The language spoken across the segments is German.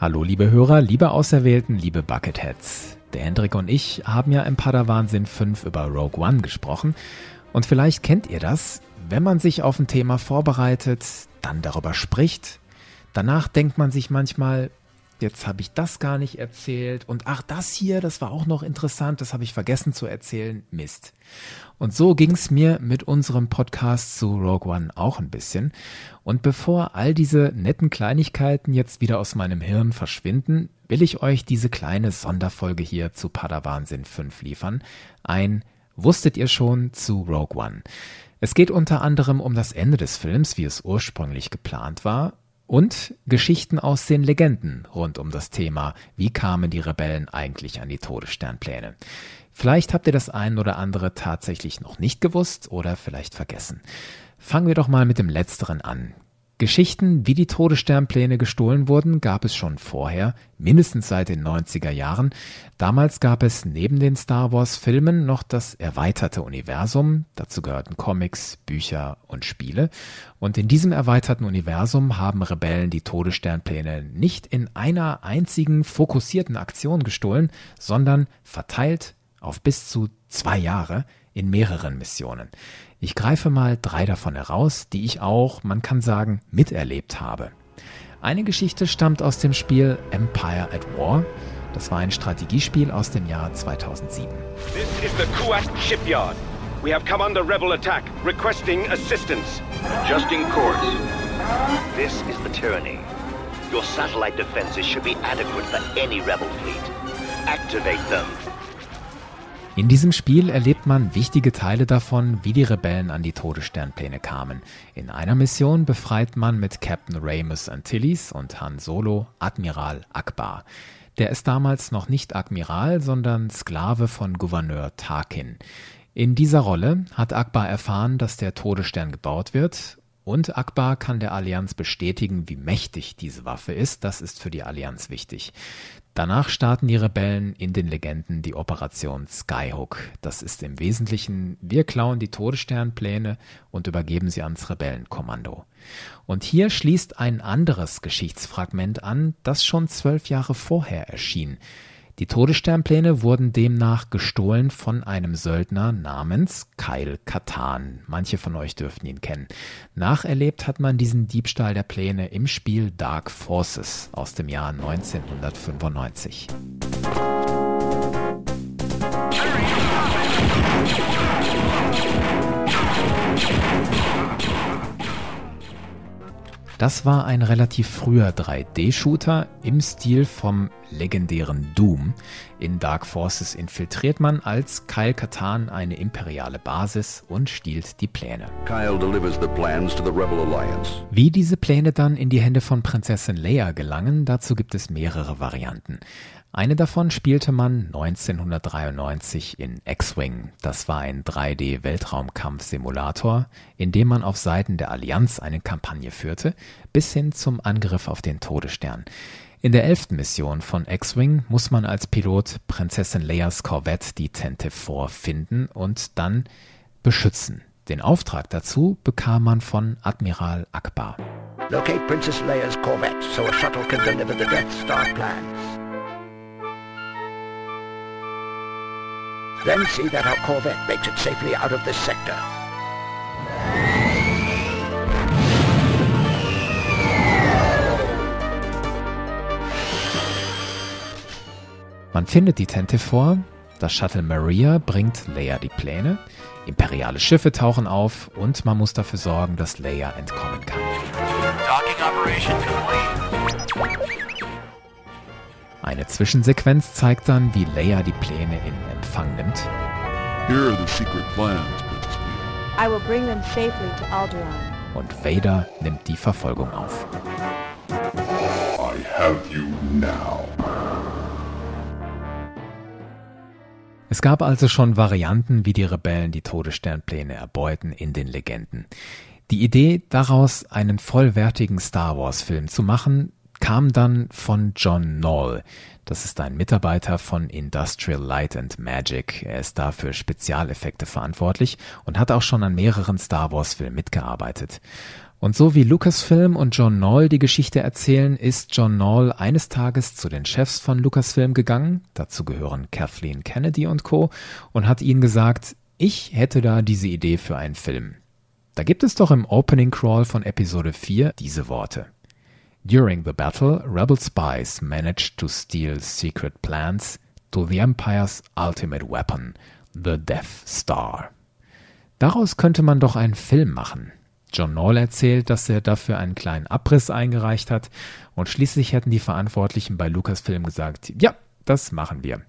Hallo liebe Hörer, liebe Auserwählten, liebe Bucketheads. Der Hendrik und ich haben ja im Padawan 5 über Rogue One gesprochen. Und vielleicht kennt ihr das, wenn man sich auf ein Thema vorbereitet, dann darüber spricht, danach denkt man sich manchmal, jetzt habe ich das gar nicht erzählt und ach, das hier, das war auch noch interessant, das habe ich vergessen zu erzählen, Mist. Und so ging es mir mit unserem Podcast zu Rogue One auch ein bisschen. Und bevor all diese netten Kleinigkeiten jetzt wieder aus meinem Hirn verschwinden, will ich euch diese kleine Sonderfolge hier zu Padawansinn 5 liefern. Ein Wusstet ihr schon zu Rogue One? Es geht unter anderem um das Ende des Films, wie es ursprünglich geplant war, und Geschichten aus den Legenden rund um das Thema, wie kamen die Rebellen eigentlich an die Todessternpläne. Vielleicht habt ihr das ein oder andere tatsächlich noch nicht gewusst oder vielleicht vergessen. Fangen wir doch mal mit dem Letzteren an. Geschichten, wie die Todessternpläne gestohlen wurden, gab es schon vorher, mindestens seit den 90er Jahren. Damals gab es neben den Star Wars Filmen noch das erweiterte Universum, dazu gehörten Comics, Bücher und Spiele. Und in diesem erweiterten Universum haben Rebellen die Todessternpläne nicht in einer einzigen fokussierten Aktion gestohlen, sondern verteilt auf bis zu zwei Jahre in mehreren Missionen. Ich greife mal drei davon heraus, die ich auch, man kann sagen, miterlebt habe. Eine Geschichte stammt aus dem Spiel Empire at War. Das war ein Strategiespiel aus dem Jahr 2007. This is the Kuat shipyard. We have come under rebel attack, requesting assistance. Adjusting course. This is the tyranny. Your satellite defenses should be adequate for any rebel fleet. Activate them. In diesem Spiel erlebt man wichtige Teile davon, wie die Rebellen an die Todessternpläne kamen. In einer Mission befreit man mit Captain Ramus Antilles und Han Solo Admiral Akbar. Der ist damals noch nicht Admiral, sondern Sklave von Gouverneur Tarkin. In dieser Rolle hat Akbar erfahren, dass der Todesstern gebaut wird und Akbar kann der Allianz bestätigen, wie mächtig diese Waffe ist. Das ist für die Allianz wichtig. Danach starten die Rebellen in den Legenden die Operation Skyhook. Das ist im Wesentlichen, wir klauen die Todessternpläne und übergeben sie ans Rebellenkommando. Und hier schließt ein anderes Geschichtsfragment an, das schon zwölf Jahre vorher erschien. Die Todessternpläne wurden demnach gestohlen von einem Söldner namens Kyle Katan. Manche von euch dürften ihn kennen. Nacherlebt hat man diesen Diebstahl der Pläne im Spiel Dark Forces aus dem Jahr 1995. Das war ein relativ früher 3D-Shooter im Stil vom legendären Doom. In Dark Forces infiltriert man als Kyle Katan eine imperiale Basis und stiehlt die Pläne. Wie diese Pläne dann in die Hände von Prinzessin Leia gelangen, dazu gibt es mehrere Varianten. Eine davon spielte man 1993 in X-Wing. Das war ein 3D-Weltraumkampfsimulator, in dem man auf Seiten der Allianz eine Kampagne führte, bis hin zum Angriff auf den Todesstern. In der elften Mission von X-Wing muss man als Pilot Prinzessin Leias Corvette, die Tente 4, finden und dann beschützen. Den Auftrag dazu bekam man von Admiral Akbar. Locate Princess Leia's Corvette so a shuttle can deliver the Death Star plans. Then see that our corvette makes it safely out of this sector. Man findet die Tente vor, das Shuttle Maria bringt Leia die Pläne, imperiale Schiffe tauchen auf und man muss dafür sorgen, dass Leia entkommen kann. Docking operation complete. Eine Zwischensequenz zeigt dann, wie Leia die Pläne in Empfang nimmt. Here are the secret plans, I will bring them safely to Alderaan. Und Vader nimmt die Verfolgung auf. I have you now. Es gab also schon Varianten, wie die Rebellen die Todessternpläne erbeuten in den Legenden. Die Idee, daraus einen vollwertigen Star Wars-Film zu machen, kam dann von John Knoll. Das ist ein Mitarbeiter von Industrial Light and Magic. Er ist dafür Spezialeffekte verantwortlich und hat auch schon an mehreren Star Wars Filmen mitgearbeitet. Und so wie Lucasfilm und John Knoll die Geschichte erzählen, ist John Knoll eines Tages zu den Chefs von Lucasfilm gegangen, dazu gehören Kathleen Kennedy und Co., und hat ihnen gesagt, ich hätte da diese Idee für einen Film. Da gibt es doch im Opening Crawl von Episode 4 diese Worte. During the battle, rebel spies managed to steal secret plans to the Empire's ultimate weapon, the Death Star. Daraus könnte man doch einen Film machen. John Knoll erzählt, dass er dafür einen kleinen Abriss eingereicht hat und schließlich hätten die Verantwortlichen bei Lucasfilm gesagt, ja, das machen wir.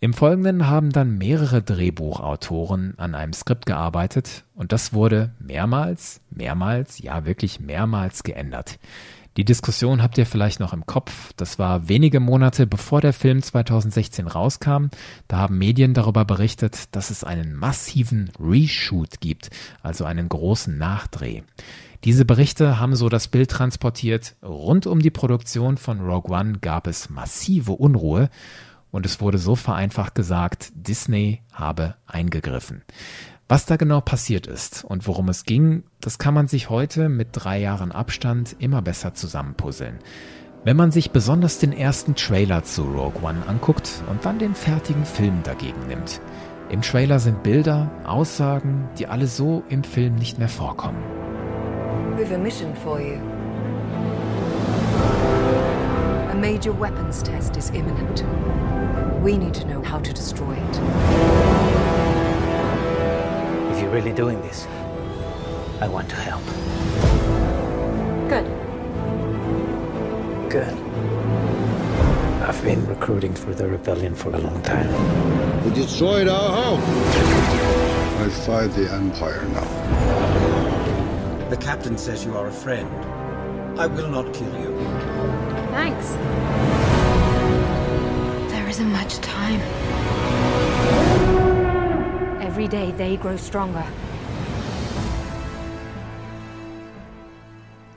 Im Folgenden haben dann mehrere Drehbuchautoren an einem Skript gearbeitet und das wurde mehrmals, mehrmals, ja wirklich mehrmals geändert. Die Diskussion habt ihr vielleicht noch im Kopf. Das war wenige Monate bevor der Film 2016 rauskam. Da haben Medien darüber berichtet, dass es einen massiven Reshoot gibt, also einen großen Nachdreh. Diese Berichte haben so das Bild transportiert, rund um die Produktion von Rogue One gab es massive Unruhe und es wurde so vereinfacht gesagt, Disney habe eingegriffen. Was da genau passiert ist und worum es ging, das kann man sich heute mit drei Jahren Abstand immer besser zusammenpuzzeln. Wenn man sich besonders den ersten Trailer zu Rogue One anguckt und dann den fertigen Film dagegen nimmt. Im Trailer sind Bilder, Aussagen, die alle so im Film nicht mehr vorkommen. We've a mission for you. A major weapons test is imminent. We need to know how to destroy it you're really doing this, I want to help. Good. Good. I've been recruiting for the rebellion for a long time. We destroyed our home. I fight the Empire now. The captain says you are a friend. I will not kill you. Thanks. There isn't much time. Every day they grow stronger.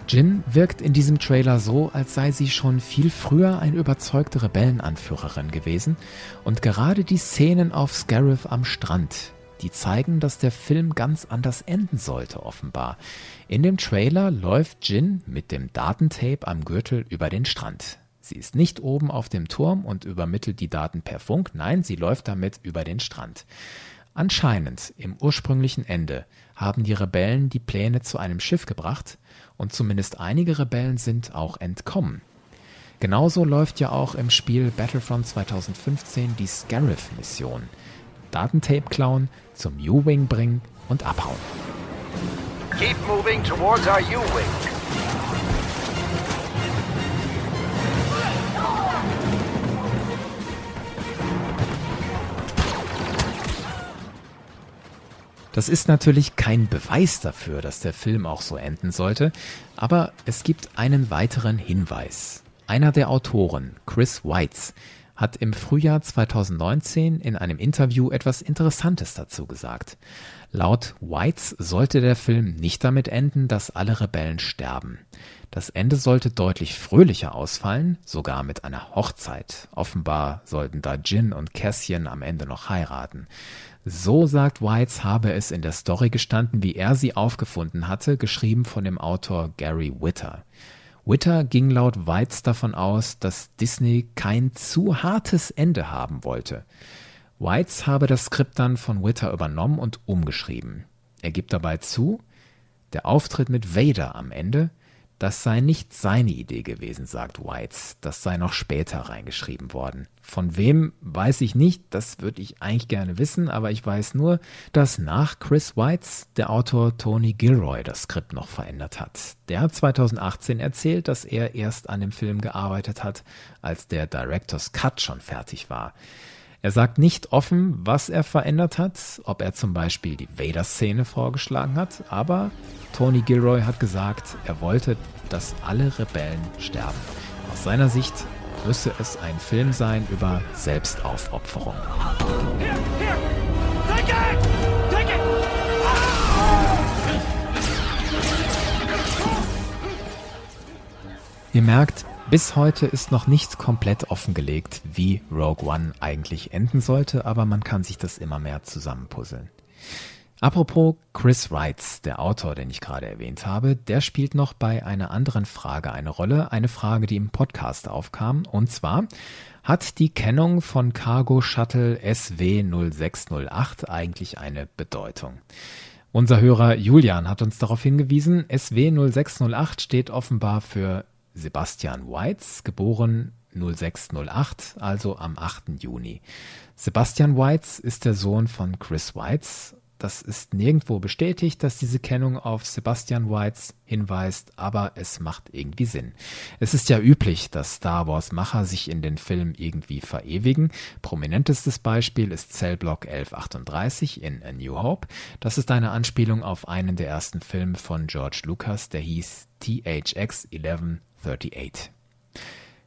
Jin wirkt in diesem Trailer so, als sei sie schon viel früher eine überzeugte Rebellenanführerin gewesen und gerade die Szenen auf Scarif am Strand, die zeigen, dass der Film ganz anders enden sollte, offenbar. In dem Trailer läuft Jin mit dem Datentape am Gürtel über den Strand. Sie ist nicht oben auf dem Turm und übermittelt die Daten per Funk, nein, sie läuft damit über den Strand. Anscheinend im ursprünglichen Ende haben die Rebellen die Pläne zu einem Schiff gebracht und zumindest einige Rebellen sind auch entkommen. Genauso läuft ja auch im Spiel Battlefront 2015 die Scarif-Mission. Datentape klauen, zum U-Wing bringen und abhauen. Keep moving towards our U-Wing. Das ist natürlich kein Beweis dafür, dass der Film auch so enden sollte, aber es gibt einen weiteren Hinweis. Einer der Autoren, Chris Weitz, hat im Frühjahr 2019 in einem Interview etwas Interessantes dazu gesagt. Laut Weitz sollte der Film nicht damit enden, dass alle Rebellen sterben. Das Ende sollte deutlich fröhlicher ausfallen, sogar mit einer Hochzeit. Offenbar sollten da Jin und Cassian am Ende noch heiraten. So sagt Weitz, habe es in der Story gestanden, wie er sie aufgefunden hatte, geschrieben von dem Autor Gary Witter. Witter ging laut Weitz davon aus, dass Disney kein zu hartes Ende haben wollte. Weitz habe das Skript dann von Witter übernommen und umgeschrieben. Er gibt dabei zu, der Auftritt mit Vader am Ende das sei nicht seine Idee gewesen, sagt Weitz. Das sei noch später reingeschrieben worden. Von wem weiß ich nicht, das würde ich eigentlich gerne wissen, aber ich weiß nur, dass nach Chris Weitz der Autor Tony Gilroy das Skript noch verändert hat. Der hat 2018 erzählt, dass er erst an dem Film gearbeitet hat, als der Director's Cut schon fertig war. Er sagt nicht offen, was er verändert hat, ob er zum Beispiel die Vader-Szene vorgeschlagen hat, aber Tony Gilroy hat gesagt, er wollte, dass alle Rebellen sterben. Aus seiner Sicht müsse es ein Film sein über Selbstaufopferung. Ihr merkt, Bis heute ist noch nicht komplett offengelegt, wie Rogue One eigentlich enden sollte, aber man kann sich das immer mehr zusammenpuzzeln. Apropos Chris Wrights, der Autor, den ich gerade erwähnt habe, der spielt noch bei einer anderen Frage eine Rolle, eine Frage, die im Podcast aufkam, und zwar hat die Kennung von Cargo Shuttle SW 0608 eigentlich eine Bedeutung? Unser Hörer Julian hat uns darauf hingewiesen, SW 0608 steht offenbar für Sebastian Weitz, geboren 0608, also am 8. Juni. Sebastian Weitz ist der Sohn von Chris Weitz. Das ist nirgendwo bestätigt, dass diese Kennung auf Sebastian Weitz hinweist, aber es macht irgendwie Sinn. Es ist ja üblich, dass Star Wars Macher sich in den Filmen irgendwie verewigen. Prominentestes Beispiel ist Cellblock 1138 in A New Hope. Das ist eine Anspielung auf einen der ersten Filme von George Lucas, der hieß THX 11 38.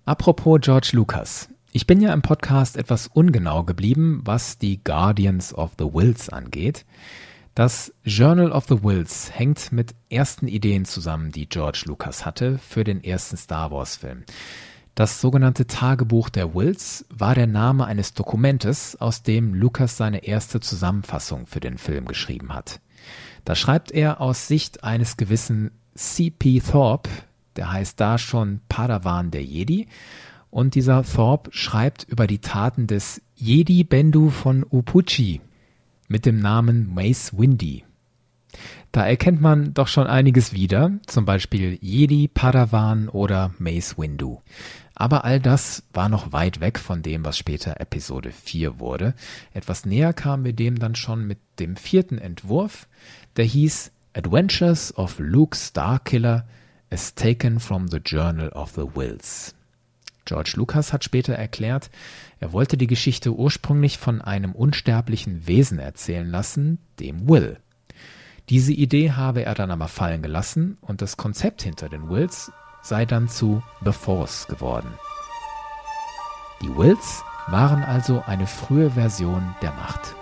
Apropos George Lucas. Ich bin ja im Podcast etwas ungenau geblieben, was die Guardians of the Wills angeht. Das Journal of the Wills hängt mit ersten Ideen zusammen, die George Lucas hatte für den ersten Star Wars Film. Das sogenannte Tagebuch der Wills war der Name eines Dokumentes, aus dem Lucas seine erste Zusammenfassung für den Film geschrieben hat. Da schreibt er aus Sicht eines gewissen C.P. Thorpe, der heißt da schon Padawan der Jedi. Und dieser Thorpe schreibt über die Taten des Jedi Bendu von Upuchi mit dem Namen Mace Windy. Da erkennt man doch schon einiges wieder, zum Beispiel Jedi, Padawan oder Mace Windu. Aber all das war noch weit weg von dem, was später Episode 4 wurde. Etwas näher kamen wir dem dann schon mit dem vierten Entwurf, der hieß Adventures of Luke Starkiller as taken from the Journal of the Wills. George Lucas hat später erklärt, er wollte die Geschichte ursprünglich von einem unsterblichen Wesen erzählen lassen, dem Will. Diese Idee habe er dann aber fallen gelassen und das Konzept hinter den Wills sei dann zu The Force geworden. Die Wills waren also eine frühe Version der Macht.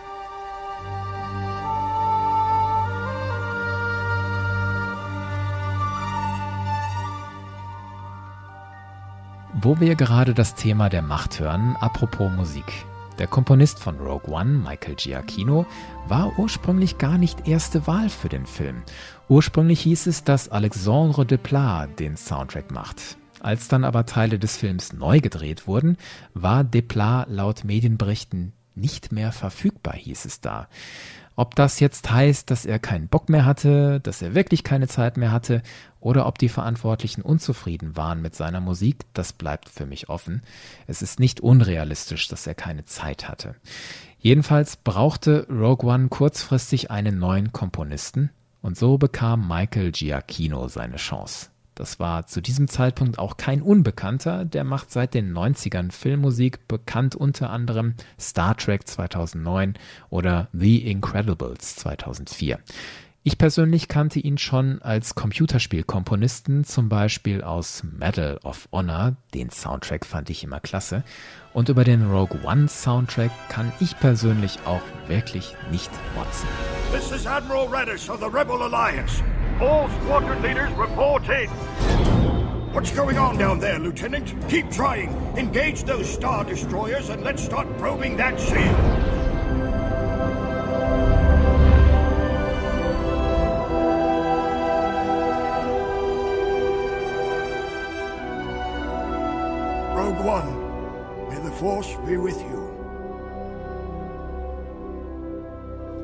Wo wir gerade das Thema der Macht hören, apropos Musik. Der Komponist von Rogue One, Michael Giacchino, war ursprünglich gar nicht erste Wahl für den Film. Ursprünglich hieß es, dass Alexandre Desplat den Soundtrack macht. Als dann aber Teile des Films neu gedreht wurden, war Desplat laut Medienberichten nicht mehr verfügbar, hieß es da. Ob das jetzt heißt, dass er keinen Bock mehr hatte, dass er wirklich keine Zeit mehr hatte oder ob die Verantwortlichen unzufrieden waren mit seiner Musik, das bleibt für mich offen. Es ist nicht unrealistisch, dass er keine Zeit hatte. Jedenfalls brauchte Rogue One kurzfristig einen neuen Komponisten und so bekam Michael Giacchino seine Chance. Das war zu diesem Zeitpunkt auch kein Unbekannter, der macht seit den 90ern Filmmusik, bekannt unter anderem Star Trek 2009 oder The Incredibles 2004. Ich persönlich kannte ihn schon als Computerspielkomponisten, zum Beispiel aus Medal of Honor, den Soundtrack fand ich immer klasse, und über den Rogue One Soundtrack kann ich persönlich auch wirklich nicht motzen. This is Admiral Radish of the Rebel Alliance. All squadron leaders report in. What's going on down there, Lieutenant? Keep trying. Engage those Star Destroyers and let's start probing that shield. Rogue One, may the Force be with you.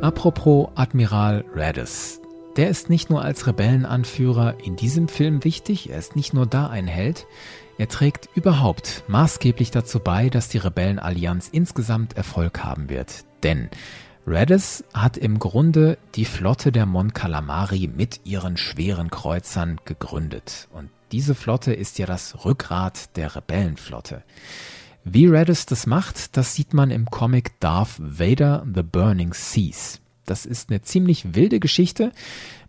Apropos Admiral Radis. Der ist nicht nur als Rebellenanführer in diesem Film wichtig, er ist nicht nur da ein Held, er trägt überhaupt maßgeblich dazu bei, dass die Rebellenallianz insgesamt Erfolg haben wird. Denn Radis hat im Grunde die Flotte der Mon Calamari mit ihren schweren Kreuzern gegründet. Und diese Flotte ist ja das Rückgrat der Rebellenflotte. Wie Radis das macht, das sieht man im Comic Darth Vader The Burning Seas. Das ist eine ziemlich wilde Geschichte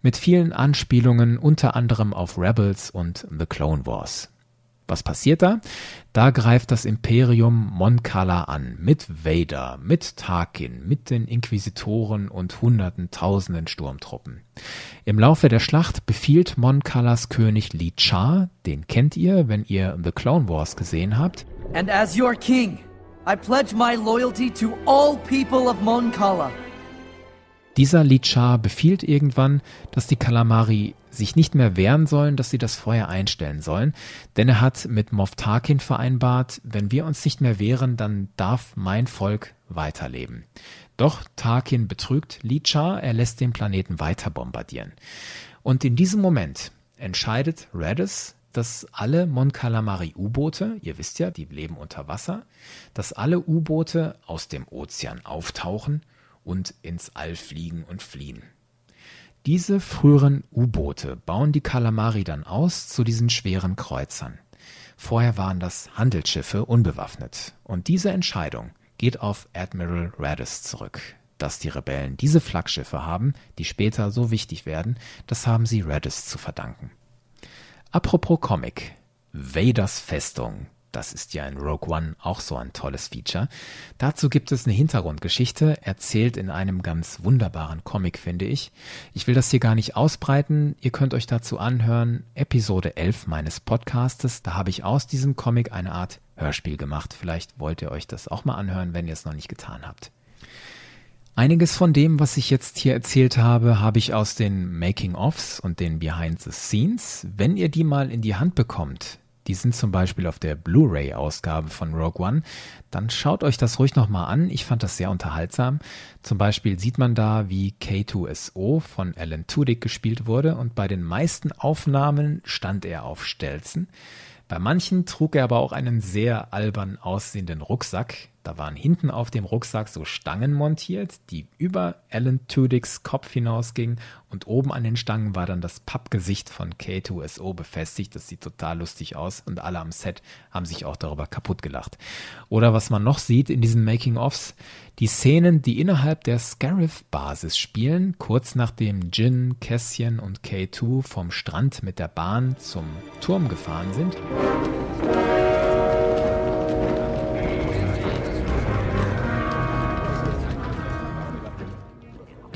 mit vielen Anspielungen unter anderem auf Rebels und The Clone Wars. Was passiert da? Da greift das Imperium Mon Cala an, mit Vader, mit Tarkin, mit den Inquisitoren und hunderten, tausenden Sturmtruppen. Im Laufe der Schlacht befiehlt Mon Calas König Li Cha, den kennt ihr, wenn ihr The Clone Wars gesehen habt. And as your king, I pledge my loyalty to all people of Mon Cala. Dieser Li Cha befiehlt irgendwann, dass die Kalamari sich nicht mehr wehren sollen, dass sie das Feuer einstellen sollen, denn er hat mit Moff Tarkin vereinbart, wenn wir uns nicht mehr wehren, dann darf mein Volk weiterleben. Doch Tarkin betrügt Li Cha, er lässt den Planeten weiter bombardieren. Und in diesem Moment entscheidet Radis, dass alle Mon Calamari U-Boote, ihr wisst ja, die leben unter Wasser, dass alle U-Boote aus dem Ozean auftauchen und ins All fliegen und fliehen. Diese früheren U-Boote bauen die Kalamari dann aus zu diesen schweren Kreuzern. Vorher waren das Handelsschiffe unbewaffnet. Und diese Entscheidung geht auf Admiral Radis zurück. Dass die Rebellen diese Flaggschiffe haben, die später so wichtig werden, das haben sie Radis zu verdanken. Apropos Comic. Vaders Festung das ist ja in Rogue One auch so ein tolles Feature. Dazu gibt es eine Hintergrundgeschichte, erzählt in einem ganz wunderbaren Comic, finde ich. Ich will das hier gar nicht ausbreiten. Ihr könnt euch dazu anhören, Episode 11 meines Podcastes. Da habe ich aus diesem Comic eine Art Hörspiel gemacht. Vielleicht wollt ihr euch das auch mal anhören, wenn ihr es noch nicht getan habt. Einiges von dem, was ich jetzt hier erzählt habe, habe ich aus den Making-ofs und den Behind the Scenes. Wenn ihr die mal in die Hand bekommt, die sind zum Beispiel auf der Blu-ray-Ausgabe von Rogue One, dann schaut euch das ruhig nochmal an. Ich fand das sehr unterhaltsam. Zum Beispiel sieht man da, wie K2SO von Alan Tudyk gespielt wurde und bei den meisten Aufnahmen stand er auf Stelzen. Bei manchen trug er aber auch einen sehr albern aussehenden Rucksack. Da waren hinten auf dem Rucksack so Stangen montiert, die über Alan Tudyks Kopf hinausgingen und oben an den Stangen war dann das Pappgesicht von K2SO befestigt. Das sieht total lustig aus und alle am Set haben sich auch darüber kaputt gelacht. Oder was man noch sieht in diesen Making-ofs, die Szenen, die innerhalb der Scarif-Basis spielen, kurz nachdem Jin, Cassian und K2 vom Strand mit der Bahn zum Turm gefahren sind.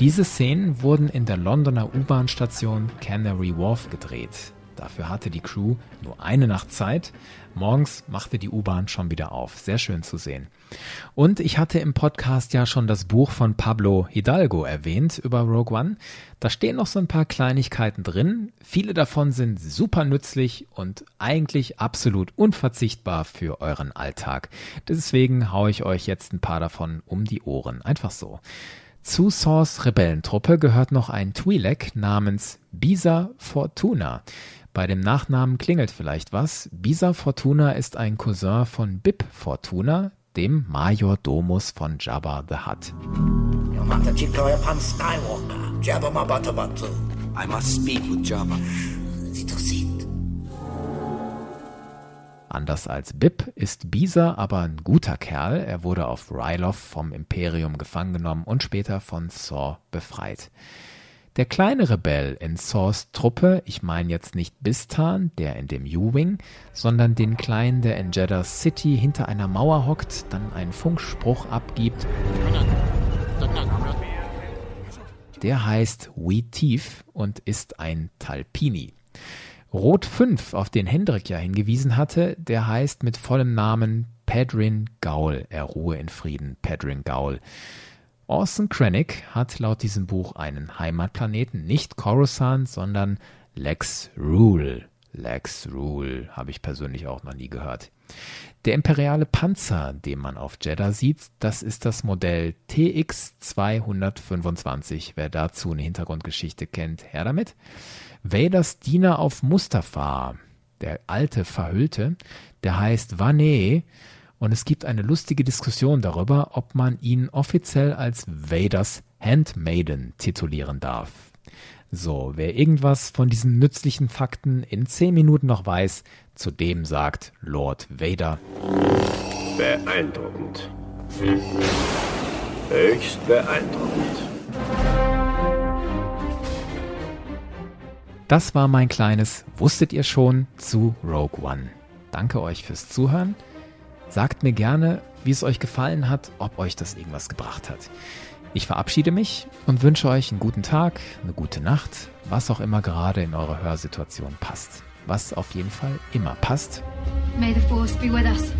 Diese Szenen wurden in der Londoner U-Bahn-Station Canary Wharf gedreht. Dafür hatte die Crew nur eine Nacht Zeit. Morgens machte die U-Bahn schon wieder auf. Sehr schön zu sehen. Und ich hatte im Podcast ja schon das Buch von Pablo Hidalgo erwähnt über Rogue One. Da stehen noch so ein paar Kleinigkeiten drin. Viele davon sind super nützlich und eigentlich absolut unverzichtbar für euren Alltag. Deswegen haue ich euch jetzt ein paar davon um die Ohren. Einfach so. Zu Saws Rebellentruppe gehört noch ein Twi'lek namens Bisa Fortuna. Bei dem Nachnamen klingelt vielleicht was. Bisa Fortuna ist ein Cousin von Bib Fortuna, dem Major Domus von Jabba the Hutt. I must speak with Jabba. Anders als Bib ist Bisa aber ein guter Kerl. Er wurde auf Ryloth vom Imperium gefangen genommen und später von Saw befreit. Der kleine Rebell in Saws Truppe, ich meine jetzt nicht Bistan, der in dem U-Wing, sondern den kleinen, der in Jeddah City hinter einer Mauer hockt, dann einen Funkspruch abgibt. Der heißt Wee Tief und ist ein Talpini. Rot 5, auf den Hendrik ja hingewiesen hatte, der heißt mit vollem Namen Pedrin Gaul. Er ruhe in Frieden, Pedrin Gaul. Orson Krennic hat laut diesem Buch einen Heimatplaneten, nicht Coruscant, sondern Lex Rule. Lex Rule habe ich persönlich auch noch nie gehört. Der imperiale Panzer, den man auf Jeddah sieht, das ist das Modell TX 225. Wer dazu eine Hintergrundgeschichte kennt, her damit. Vaders Diener auf Mustafa, der alte Verhüllte, der heißt Vane und es gibt eine lustige Diskussion darüber, ob man ihn offiziell als Vaders Handmaiden titulieren darf. So, wer irgendwas von diesen nützlichen Fakten in 10 Minuten noch weiß, zu dem sagt Lord Vader. Beeindruckend. Höchst beeindruckend. Das war mein kleines Wusstet ihr schon zu Rogue One. danke euch fürs Zuhören. Sagt mir gerne, wie es euch gefallen hat, ob euch das irgendwas gebracht hat. Ich verabschiede mich und wünsche euch einen guten Tag, eine gute Nacht, was auch immer gerade in eurer Hörsituation passt. Was auf jeden Fall immer passt. May the Force be with us.